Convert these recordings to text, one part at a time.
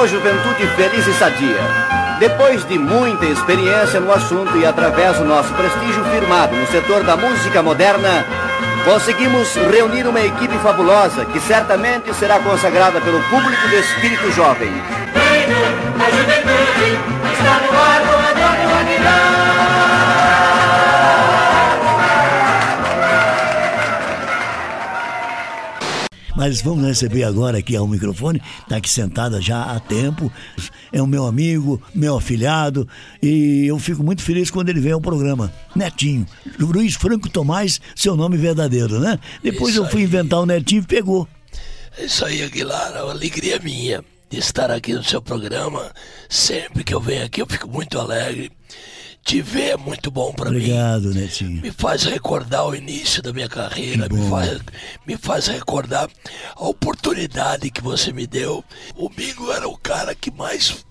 Alô, juventude feliz e sadia. Depois de muita experiência no assunto e através do nosso prestígio firmado no setor da música moderna, conseguimos reunir uma equipe fabulosa que certamente será consagrada pelo público do espírito jovem. A juventude está no ar Mas vamos receber agora aqui ao microfone, está aqui sentada já há tempo, é o meu amigo, meu afilhado, e eu fico muito feliz quando ele vem ao programa. Netinho, Luiz Franco Tomás, seu nome verdadeiro, né? Depois Isso eu fui aí. inventar o Netinho e pegou. É isso aí, Aguilar, é uma alegria minha de estar aqui no seu programa. Sempre que eu venho aqui eu fico muito alegre te ver é muito bom para mim. Obrigado, Netinho. Me faz recordar o início da minha carreira, me faz, me faz recordar a oportunidade que você me deu. O Mingo era o cara que mais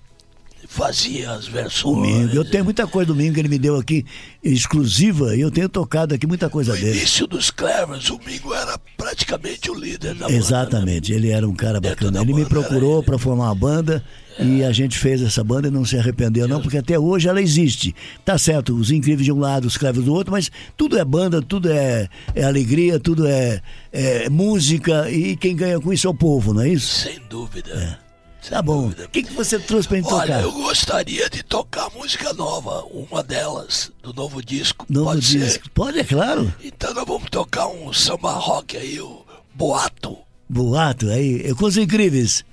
fazia as versões. Eu tenho muita coisa do Mingo que ele me deu aqui, exclusiva, e eu tenho tocado aqui muita coisa no dele. No início dos Clevers, o Mingo era praticamente o líder da banda. Exatamente, né? ele era um cara bacana. Ele me procurou para formar uma banda e a gente fez essa banda e não se arrependeu, não, porque até hoje ela existe. Tá certo, os incríveis de um lado, os cravos do outro, mas tudo é banda, tudo é, é alegria, tudo é, é, música e quem ganha com isso é o povo, não é isso? Sem dúvida. É. Tá bom. O que, que você trouxe pra gente Olha, tocar? eu gostaria de tocar música nova, uma delas, do novo disco. Novo Pode disco. Ser? Pode, é claro. Então nós vamos tocar um samba rock aí, o Boato. Boato, aí, com os incríveis.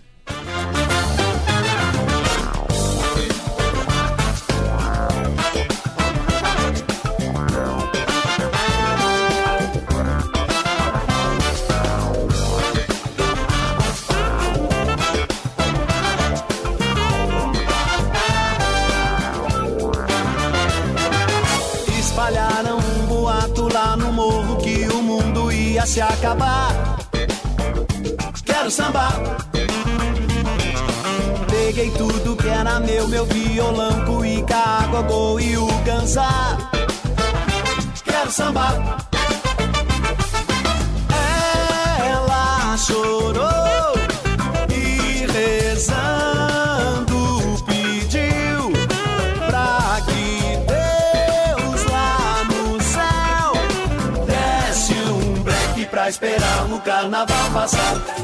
Acabar. Quero sambar. Peguei tudo que era meu, meu violão, cuíca, gol e o cansar. Quero sambar. Carnaval passar.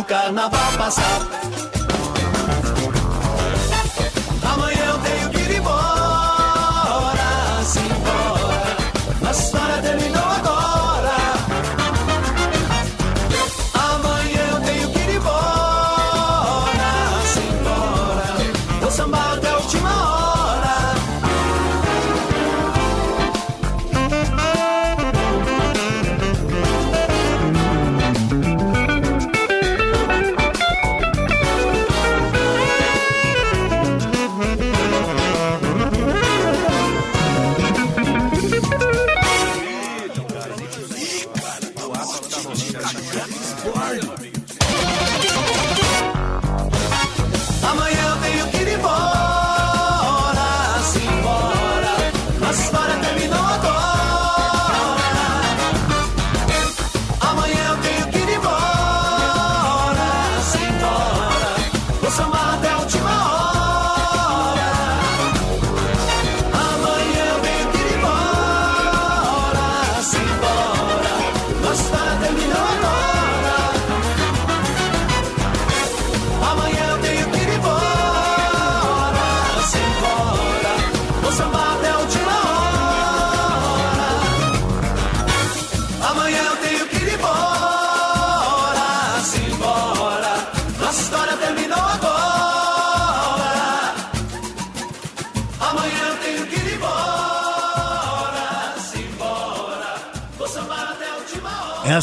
O carnaval passar.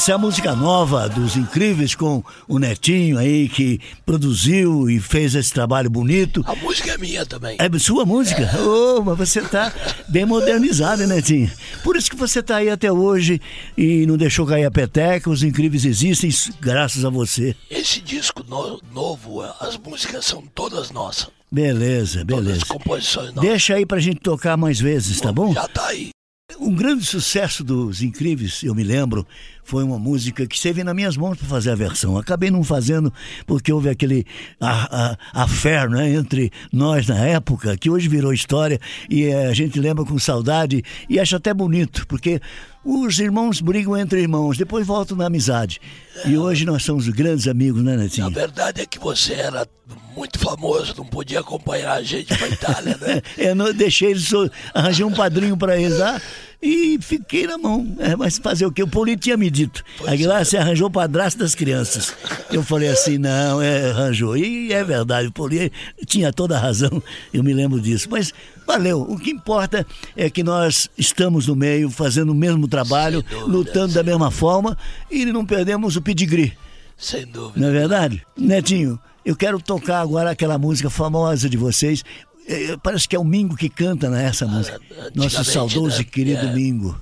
Essa é a música nova dos Incríveis com o Netinho aí que produziu e fez esse trabalho bonito. A música é minha também. É sua música? É. Oh, mas você tá bem modernizado, hein, Netinho? Por isso que você tá aí até hoje e não deixou cair a peteca. Os Incríveis existem graças a você. Esse disco no, novo, as músicas são todas nossas. Beleza, beleza. Todas composições novas. Deixa aí pra gente tocar mais vezes, tá bom? Já tá aí. Um grande sucesso dos Incríveis, eu me lembro, foi uma música que esteve nas minhas mãos para fazer a versão. Acabei não fazendo porque houve aquele a, a, né, entre nós na época, que hoje virou história e a gente lembra com saudade e acha até bonito, porque os irmãos brigam entre irmãos, depois voltam na amizade. E hoje nós somos grandes amigos, né, Netinho? A verdade é que você era muito famoso, não podia acompanhar a gente para Itália, né? eu não deixei eles, arranjei um padrinho para eles lá e fiquei na mão. É, mas fazer o quê? O Polito tinha me dito. Pois lá é. você arranjou o padrasto das crianças. Eu falei assim, não, é, arranjou. E é verdade, o Polito tinha toda a razão, eu me lembro disso. Mas valeu, o que importa é que nós estamos no meio, fazendo o mesmo trabalho, dúvida, lutando da mesma forma e não perdemos o pedigree. Sem dúvida. Não é verdade? Netinho, eu quero tocar agora aquela música famosa de vocês. É, parece que é o Mingo que canta nessa né, música. Nosso saudoso né? e querido é, Mingo.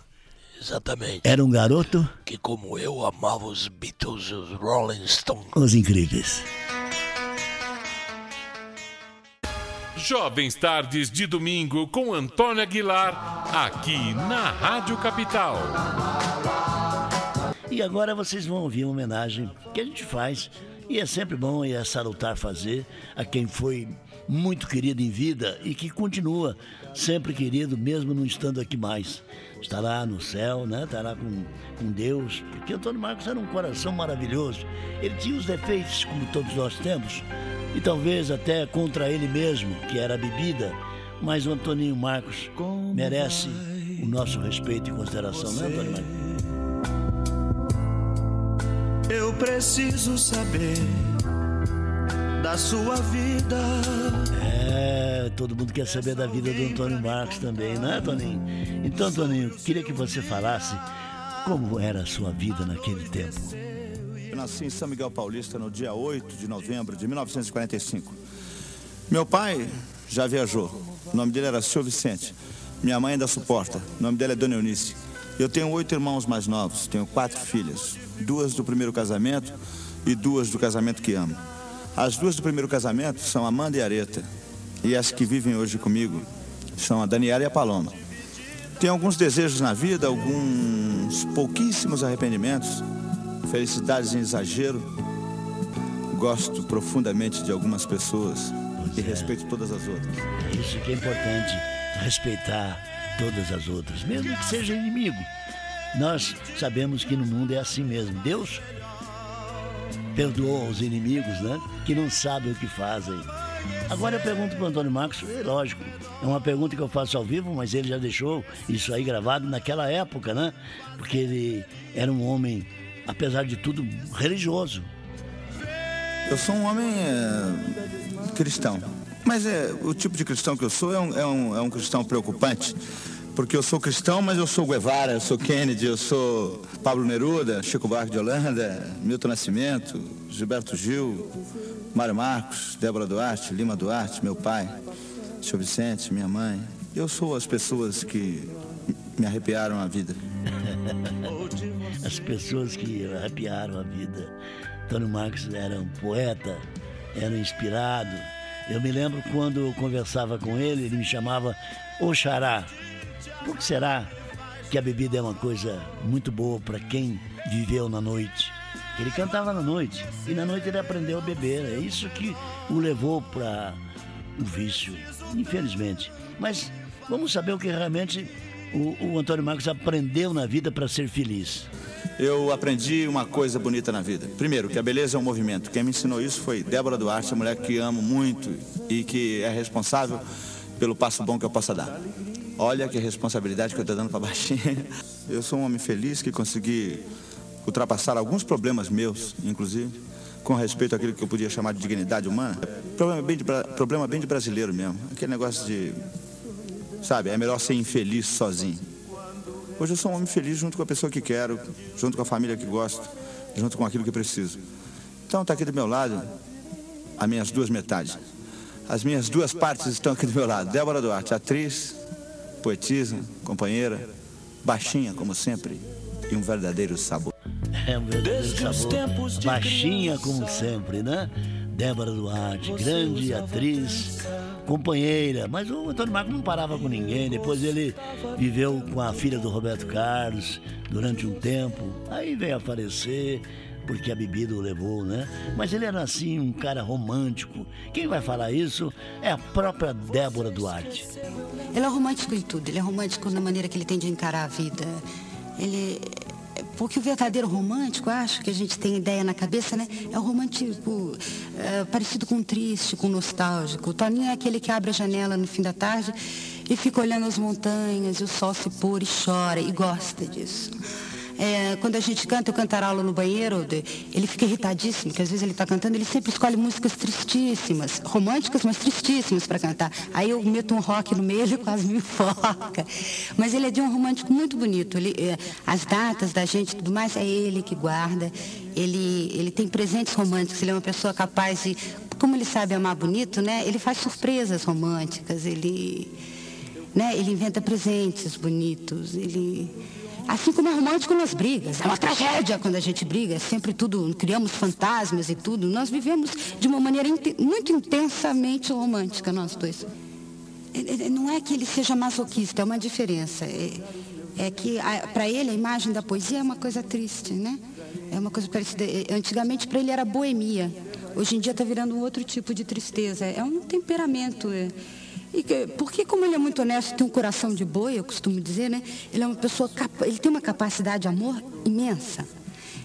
Exatamente. Era um garoto que, como eu, amava os Beatles, os Rolling Stones. Os incríveis. Jovens Tardes de Domingo com Antônio Aguilar, aqui na Rádio Capital. E agora vocês vão ouvir uma homenagem que a gente faz, e é sempre bom e é salutar fazer a quem foi muito querido em vida e que continua sempre querido, mesmo não estando aqui mais. Está lá no céu, né? Está lá com, com Deus. Porque Antônio Marcos era um coração maravilhoso. Ele tinha os defeitos, como todos nós temos, e talvez até contra ele mesmo, que era a bebida. Mas o Antoninho Marcos merece o nosso respeito e consideração, né, Antônio Marcos? Eu preciso saber da sua vida. É, todo mundo quer saber da vida do Antônio Marcos também, não é, Toninho? Então, Toninho, queria que você falasse como era a sua vida naquele tempo. Eu nasci em São Miguel Paulista no dia 8 de novembro de 1945. Meu pai já viajou. O nome dele era Seu Vicente. Minha mãe ainda suporta. O nome dela é Dona Eunice. Eu tenho oito irmãos mais novos. Tenho quatro filhas. Duas do primeiro casamento e duas do casamento que amo. As duas do primeiro casamento são Amanda e Areta. E as que vivem hoje comigo são a Daniela e a Paloma. Tenho alguns desejos na vida, alguns pouquíssimos arrependimentos, felicidades em exagero. Gosto profundamente de algumas pessoas e é. respeito todas as outras. É isso que é importante, respeitar todas as outras, mesmo que seja inimigo. Nós sabemos que no mundo é assim mesmo. Deus perdoa os inimigos, né? Que não sabem o que fazem. Agora eu pergunto para o Antônio Marcos, é lógico, é uma pergunta que eu faço ao vivo, mas ele já deixou isso aí gravado naquela época, né? Porque ele era um homem, apesar de tudo, religioso. Eu sou um homem é, cristão, mas é, o tipo de cristão que eu sou é um, é um, é um cristão preocupante porque eu sou cristão, mas eu sou Guevara, eu sou Kennedy, eu sou Pablo Neruda, Chico Buarque de Holanda, Milton Nascimento, Gilberto Gil, Mário Marcos, Débora Duarte, Lima Duarte, meu pai, Sr. Vicente, minha mãe. Eu sou as pessoas que me arrepiaram a vida. as pessoas que arrepiaram a vida. Antônio Marcos era um poeta, era inspirado. Eu me lembro quando eu conversava com ele, ele me chamava Oxará. Por que será que a bebida é uma coisa muito boa para quem viveu na noite? Ele cantava na noite e na noite ele aprendeu a beber. É isso que o levou para o vício, infelizmente. Mas vamos saber o que realmente o, o Antônio Marcos aprendeu na vida para ser feliz. Eu aprendi uma coisa bonita na vida. Primeiro, que a beleza é um movimento. Quem me ensinou isso foi Débora Duarte, a mulher que amo muito e que é responsável pelo passo bom que eu possa dar. Olha que responsabilidade que eu estou dando para baixinha. Eu sou um homem feliz que consegui ultrapassar alguns problemas meus, inclusive, com respeito àquilo que eu podia chamar de dignidade humana. Problema bem de, problema bem de brasileiro mesmo. Aquele negócio de, sabe, é melhor ser infeliz sozinho. Hoje eu sou um homem feliz junto com a pessoa que quero, junto com a família que gosto, junto com aquilo que preciso. Então está aqui do meu lado as minhas duas metades. As minhas duas partes estão aqui do meu lado. Débora Duarte, atriz, poetisa, companheira, baixinha como sempre e um verdadeiro sabor. É um verdadeiro sabor. Baixinha como sempre, né? Débora Duarte, grande atriz, companheira. Mas o Antônio Marcos não parava com ninguém. Depois ele viveu com a filha do Roberto Carlos durante um tempo. Aí veio a falecer porque a bebida o levou, né? Mas ele era assim, um cara romântico. Quem vai falar isso é a própria Débora Duarte. Ele é romântico em tudo. Ele é romântico na maneira que ele tem de encarar a vida. Ele porque o verdadeiro romântico, acho que a gente tem ideia na cabeça, né? É o romântico é, parecido com triste, com nostálgico. O Toninho é aquele que abre a janela no fim da tarde e fica olhando as montanhas e o sol se pôr e chora e gosta disso. É, quando a gente canta o cantarolo no banheiro, ele fica irritadíssimo, que às vezes ele está cantando, ele sempre escolhe músicas tristíssimas, românticas, mas tristíssimas para cantar. Aí eu meto um rock no meio, ele quase me foca. Mas ele é de um romântico muito bonito. Ele, é, as datas da gente e tudo mais, é ele que guarda. Ele, ele tem presentes românticos, ele é uma pessoa capaz de. Como ele sabe amar bonito, né? Ele faz surpresas românticas, ele, né? ele inventa presentes bonitos, ele. Assim como é romântico nas brigas. É uma tragédia quando a gente briga. É sempre tudo, criamos fantasmas e tudo. Nós vivemos de uma maneira muito intensamente romântica, nós dois. É, é, não é que ele seja masoquista, é uma diferença. É, é que para ele a imagem da poesia é uma coisa triste, né? É uma coisa parecida. É, antigamente para ele era boemia. Hoje em dia está virando um outro tipo de tristeza. É um temperamento. É, e que, porque como ele é muito honesto, tem um coração de boi, eu costumo dizer, né? Ele é uma pessoa, ele tem uma capacidade de amor imensa.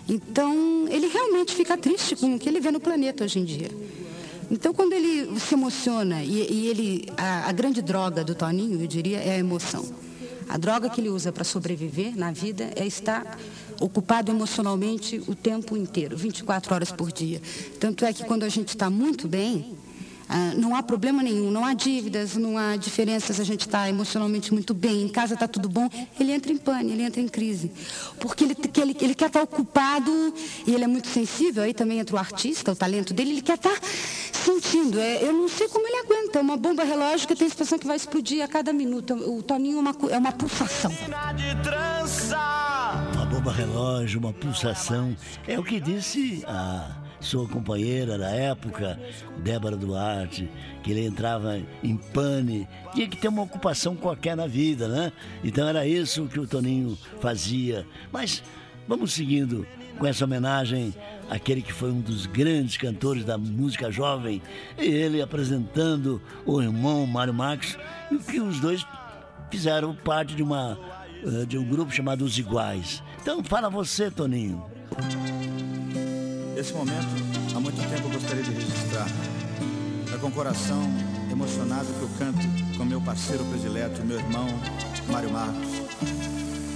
Então, ele realmente fica triste com o que ele vê no planeta hoje em dia. Então, quando ele se emociona, e, e ele, a, a grande droga do Toninho, eu diria, é a emoção. A droga que ele usa para sobreviver na vida é estar ocupado emocionalmente o tempo inteiro, 24 horas por dia. Tanto é que quando a gente está muito bem, ah, não há problema nenhum, não há dívidas, não há diferenças, a gente está emocionalmente muito bem, em casa está tudo bom, ele entra em pânico, ele entra em crise. Porque ele, ele, ele quer estar tá ocupado e ele é muito sensível, aí também entra o artista, o talento dele, ele quer estar tá sentindo. É, eu não sei como ele aguenta, uma bomba relógio tem a expressão que vai explodir a cada minuto. O Toninho é uma, é uma pulsação. Uma bomba relógio, uma pulsação. É o que disse a sua companheira da época, Débora Duarte, que ele entrava em pane, tinha que ter uma ocupação qualquer na vida, né? Então era isso que o Toninho fazia. Mas vamos seguindo com essa homenagem àquele que foi um dos grandes cantores da música jovem, e ele apresentando o irmão Mário Marques, e que os dois fizeram parte de uma eh, de um grupo chamado Os Iguais. Então fala você, Toninho. Esse momento, há muito tempo eu gostaria de registrar. É com o coração emocionado que eu canto com meu parceiro predileto, meu irmão Mário Marcos,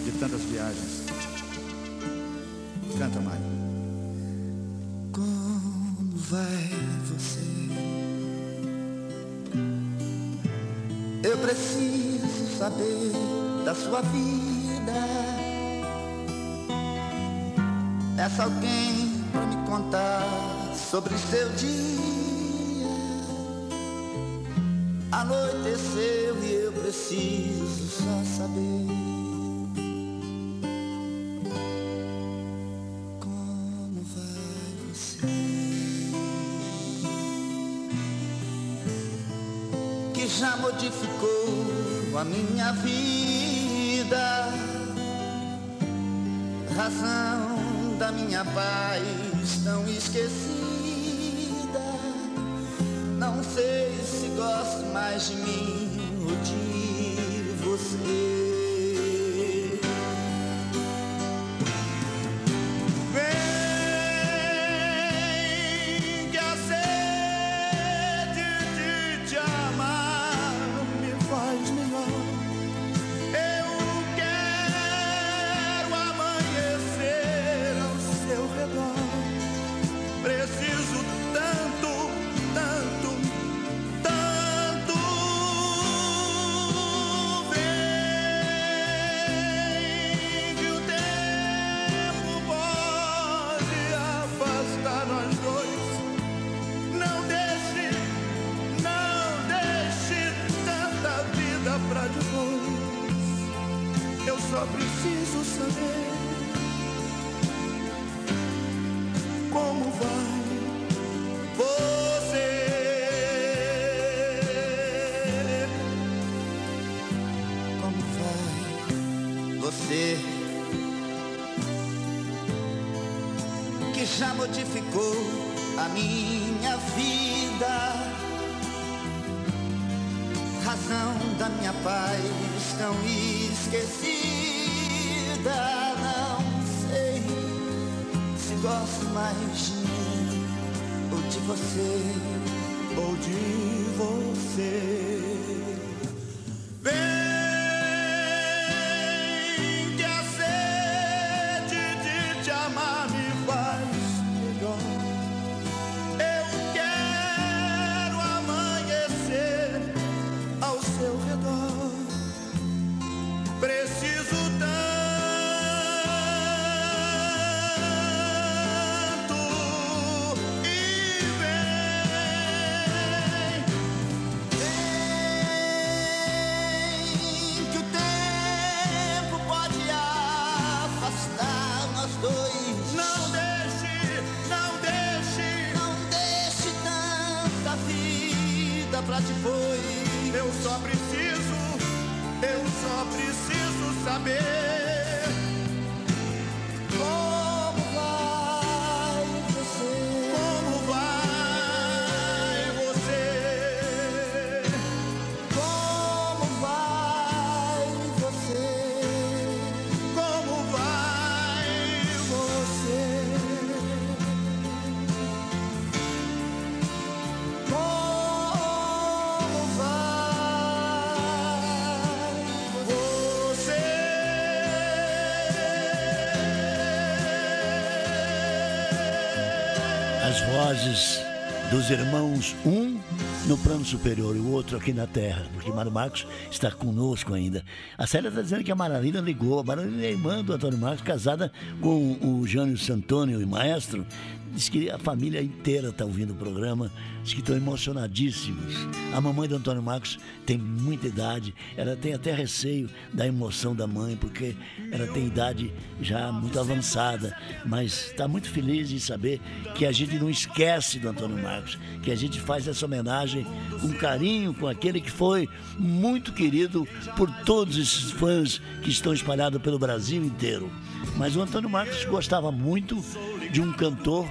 de tantas viagens. Canta, Mário. Como vai você? Eu preciso saber da sua vida. Essa alguém para me contar sobre seu dia. Anoiteceu e eu preciso só saber. Já modificou a minha vida. Razão da minha paz tão esquecida. Não sei se gosto mais de mim ou de você. Minha vida? Razão da minha paz tão esquecida. Não sei se gosto mais de mim ou de você. ou de você. Dos irmãos, um no plano superior e o outro aqui na terra, porque Mário Marcos está conosco ainda. A Célia está dizendo que a Maralina ligou. A Maralina é irmã do Antônio Marcos, casada com o Jânio Santônio maestro. Diz que a família inteira está ouvindo o programa, diz que estão emocionadíssimos. A mamãe do Antônio Marcos tem muita idade, ela tem até receio da emoção da mãe, porque ela tem idade já muito avançada, mas está muito feliz em saber que a gente não esquece do Antônio Marcos, que a gente faz essa homenagem com carinho, com aquele que foi muito querido por todos esses fãs que estão espalhados pelo Brasil inteiro. Mas o Antônio Marcos gostava muito de um cantor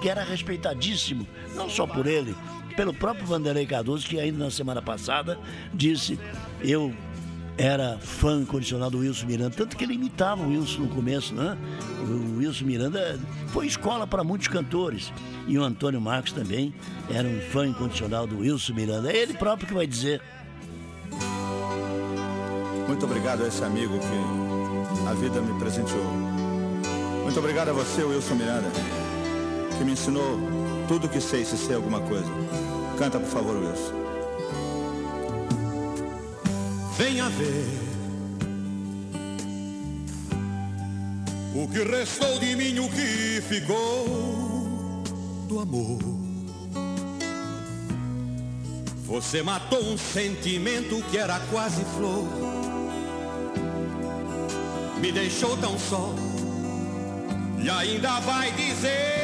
que era respeitadíssimo, não só por ele, pelo próprio Vanderlei Cardoso, que ainda na semana passada disse: Eu era fã incondicional do Wilson Miranda, tanto que ele imitava o Wilson no começo, né? O Wilson Miranda foi escola para muitos cantores. E o Antônio Marcos também era um fã incondicional do Wilson Miranda. É ele próprio que vai dizer. Muito obrigado a esse amigo que a vida me presenteou. Muito obrigado a você, Wilson Miranda, que me ensinou tudo o que sei se sei alguma coisa. Canta, por favor, Wilson. Venha ver o que restou de mim, o que ficou do amor. Você matou um sentimento que era quase flor, me deixou tão só e ainda vai dizer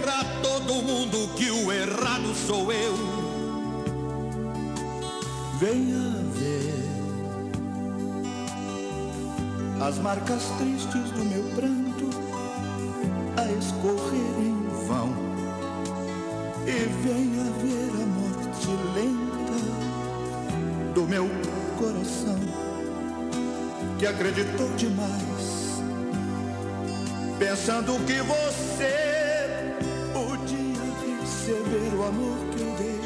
pra todo mundo que o errado sou eu. Venha ver as marcas tristes do meu pranto a escorrer em vão. E venha ver a morte lenta do meu coração que acreditou demais, pensando que você amor que eu dei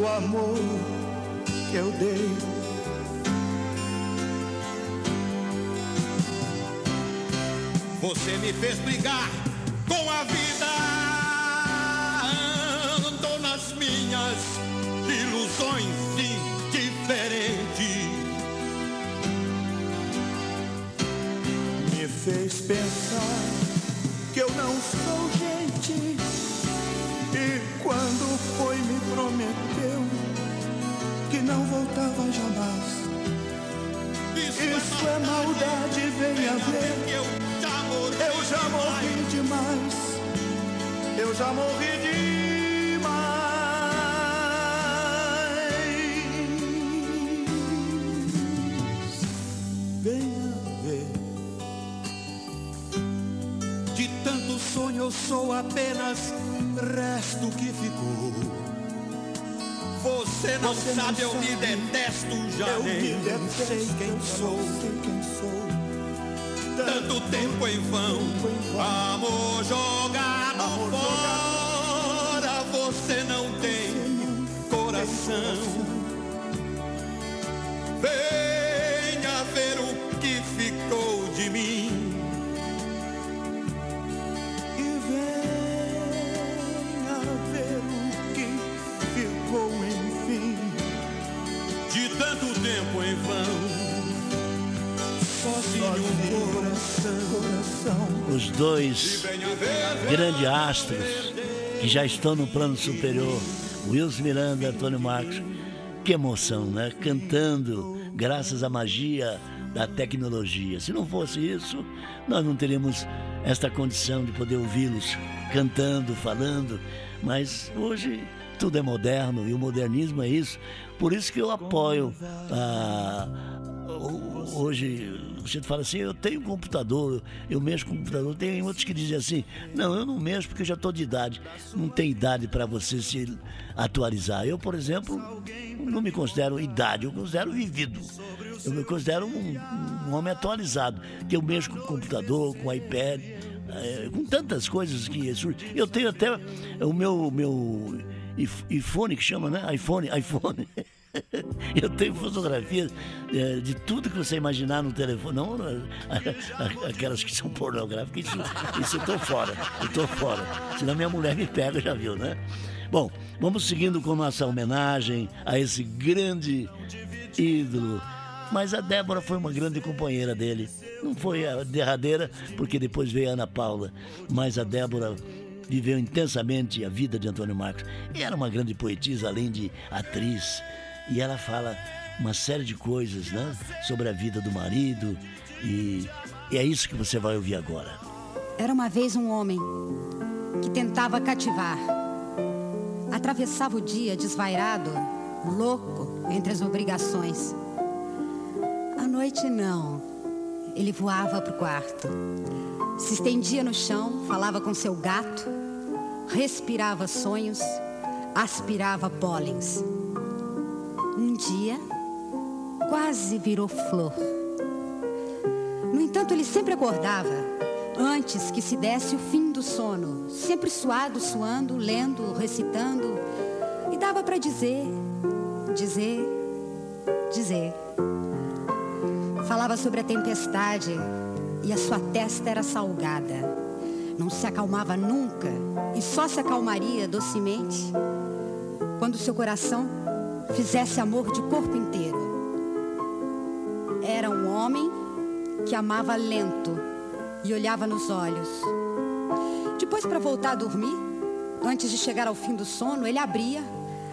o amor que eu dei. Você me fez brigar com a vida, andou nas minhas ilusões indiferente. Me fez pensar que eu não sou gente. E quando foi me prometeu que não voltava jamais. Isso é maldade, venha ver. Eu já morri demais. Eu já morri apenas resto que ficou. Você não Você sabe, não eu me sabe. detesto já Eu nem me detesto, sei quem sou. não sei quem sou. Tanto tempo em vão, amor jogado Amor fora. Os dois grandes astros que já estão no plano superior, Wilson Miranda e Antônio Marcos. Que emoção, né? Cantando, graças à magia da tecnologia. Se não fosse isso, nós não teríamos esta condição de poder ouvi-los cantando, falando. Mas hoje tudo é moderno e o modernismo é isso. Por isso que eu apoio a hoje você fala assim, eu tenho computador, eu mexo com computador. Tem outros que dizem assim, não, eu não mexo porque eu já estou de idade. Não tem idade para você se atualizar. Eu, por exemplo, não me considero idade, eu considero vivido. Eu me considero um, um homem atualizado, que eu mexo com computador, com iPad, eh, com tantas coisas que surgem. Eu tenho até o meu, meu iPhone que chama, né? iPhone, iPhone. Eu tenho fotografias eh, de tudo que você imaginar no telefone, não eh, aquelas que são pornográficas, isso, isso eu tô fora, eu tô fora. Senão minha mulher me pega, já viu, né? Bom, vamos seguindo com nossa homenagem a esse grande ídolo. Mas a Débora foi uma grande companheira dele. Não foi a derradeira, porque depois veio a Ana Paula. Mas a Débora viveu intensamente a vida de Antônio Marcos. E era uma grande poetisa, além de atriz. E ela fala uma série de coisas, né? Sobre a vida do marido. E, e é isso que você vai ouvir agora. Era uma vez um homem que tentava cativar. Atravessava o dia desvairado, louco entre as obrigações. À noite, não. Ele voava para o quarto. Se estendia no chão, falava com seu gato, respirava sonhos, aspirava pólens. Um dia, quase virou flor. No entanto, ele sempre acordava antes que se desse o fim do sono, sempre suado, suando, lendo, recitando, e dava para dizer, dizer, dizer. Falava sobre a tempestade e a sua testa era salgada. Não se acalmava nunca e só se acalmaria docemente quando seu coração fizesse amor de corpo inteiro. Era um homem que amava lento e olhava nos olhos. Depois, para voltar a dormir, antes de chegar ao fim do sono, ele abria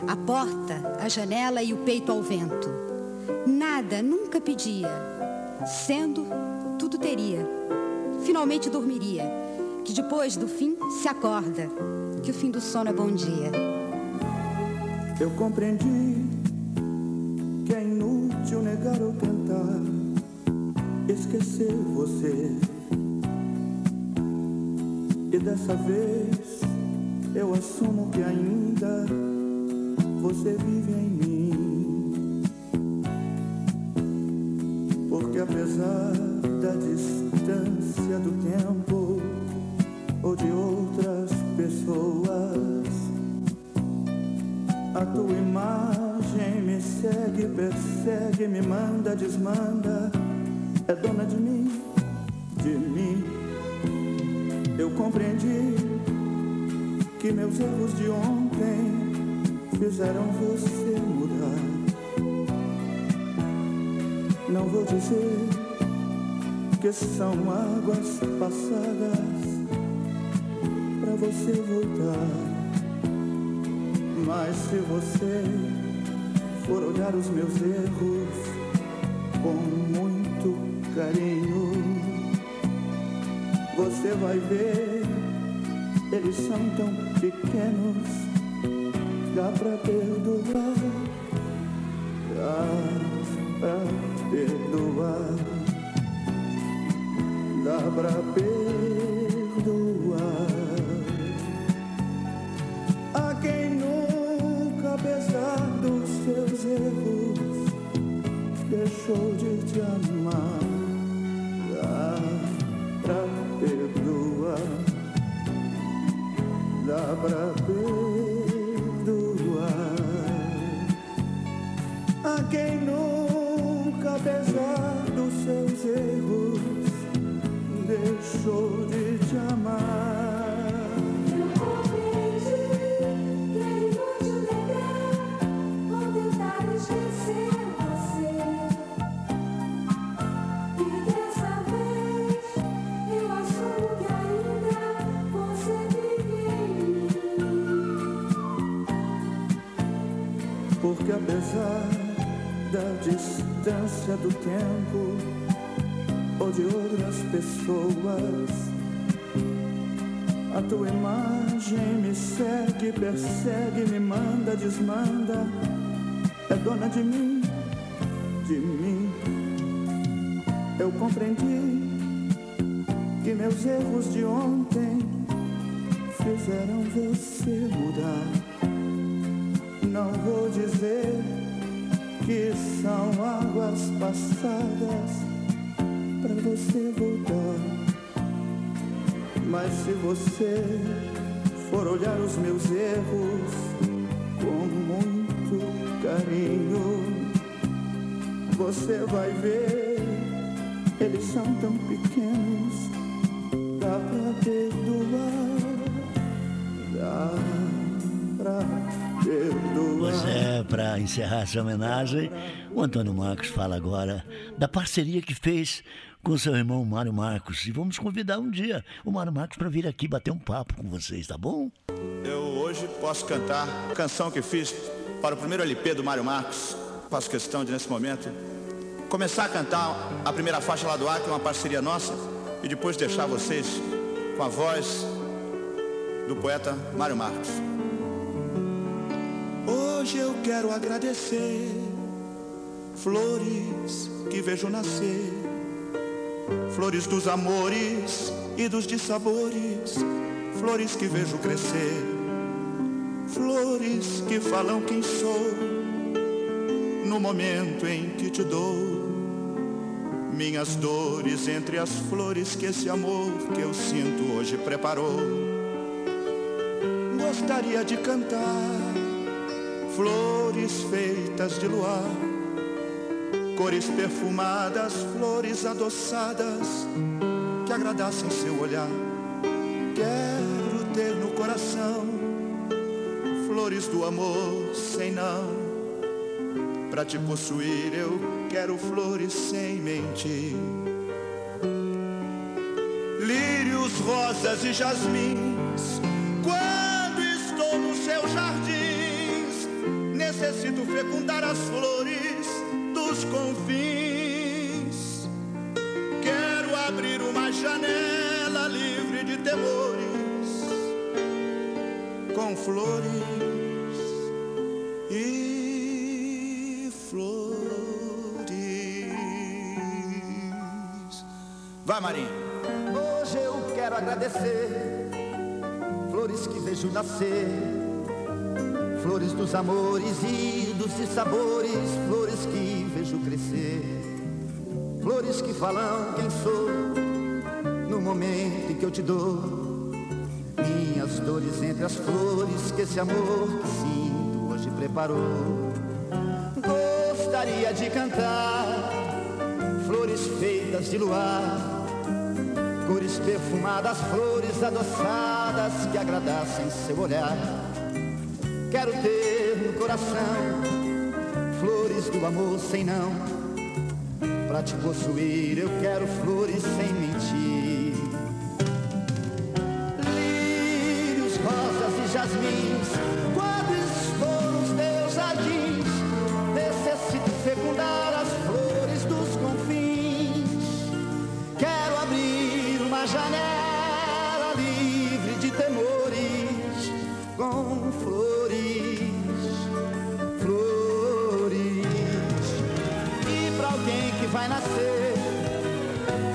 a porta, a janela e o peito ao vento. Nada, nunca pedia. Sendo, tudo teria. Finalmente dormiria, que depois do fim se acorda, que o fim do sono é bom dia. Eu compreendi ou tentar esquecer você. E dessa vez eu assumo que ainda você vive em mim. Porque apesar da distância do tempo persegue, me manda, desmanda, é dona de mim, de mim. Eu compreendi que meus erros de ontem fizeram você mudar. Não vou dizer que são águas passadas pra você voltar. Mas se você for olhar os meus erros com muito carinho. Você vai ver, eles são tão pequenos, dá pra perdoar, dá pra perdoar, dá pra perdoar. Deixou de te amar. Dá pra perdoar, dá pra perdoar. A quem nunca, apesar dos seus erros, deixou de te amar. Porque apesar da distância do tempo ou de outras pessoas, a tua imagem me segue, persegue, me manda, desmanda, é dona de mim, de mim. Eu compreendi que meus erros de ontem fizeram você mudar. Não vou dizer que são águas passadas para você voltar. Mas se você for olhar os meus erros com muito carinho, você vai ver, eles são tão pequenos, dá pra perdoar, encerrar essa homenagem, o Antônio Marcos fala agora da parceria que fez com seu irmão Mário Marcos. E vamos convidar um dia o Mário Marcos para vir aqui bater um papo com vocês, tá bom? Eu hoje posso cantar a canção que fiz para o primeiro LP do Mário Marcos. Faço questão de, nesse momento, começar a cantar a primeira faixa lá do ar, que é uma parceria nossa, e depois deixar vocês com a voz do poeta Mário Marcos. Hoje eu quero agradecer flores que vejo nascer, flores dos amores e dos dissabores, flores que vejo crescer, flores que falam quem sou, no momento em que te dou minhas dores entre as flores que esse amor que eu sinto hoje preparou. Gostaria de cantar flores feitas de luar, cores perfumadas, flores adoçadas que agradassem seu olhar. Quero ter no coração flores do amor sem não. Pra te possuir eu quero flores sem mentir. Lírios, rosas e jasmins, quando fecundar as flores dos confins. Quero abrir uma janela livre de temores, com flores e flores. Vai, Marinho. Hoje eu quero agradecer flores que vejo nascer, flores dos amores e dos dissabores, flores que vejo crescer, flores que falam quem sou no momento em que eu te dou minhas dores entre as flores que esse amor que sinto hoje preparou. Gostaria de cantar flores feitas de luar cores perfumadas, flores adoçadas que agradassem seu olhar. Quero ter no coração flores do amor sem não. Pra te possuir eu quero flores sem mentir. Lírios, rosas e jasmins, alguém que vai nascer,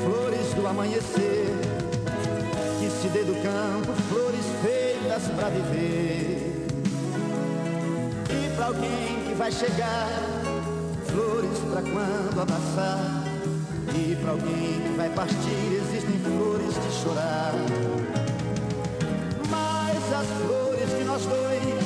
flores do amanhecer, que se dê do campo, flores feitas pra viver. E pra alguém que vai chegar, flores pra quando abraçar. E pra alguém que vai partir, existem flores de chorar. Mas as flores de nós dois,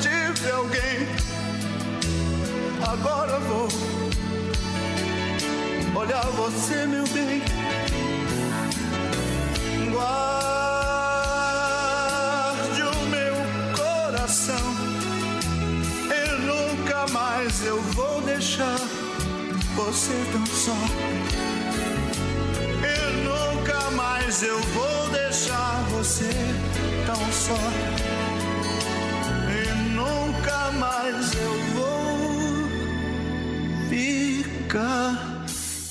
tive alguém. Agora vou olhar você, meu bem. Guarde o meu coração. E nunca mais eu vou deixar você tão só. E nunca mais eu vou deixar você tão só. Mais eu vou ficar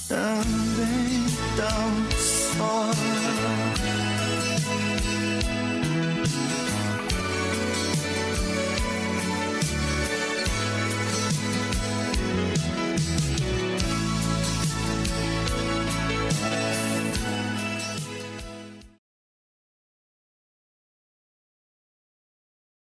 também tão só.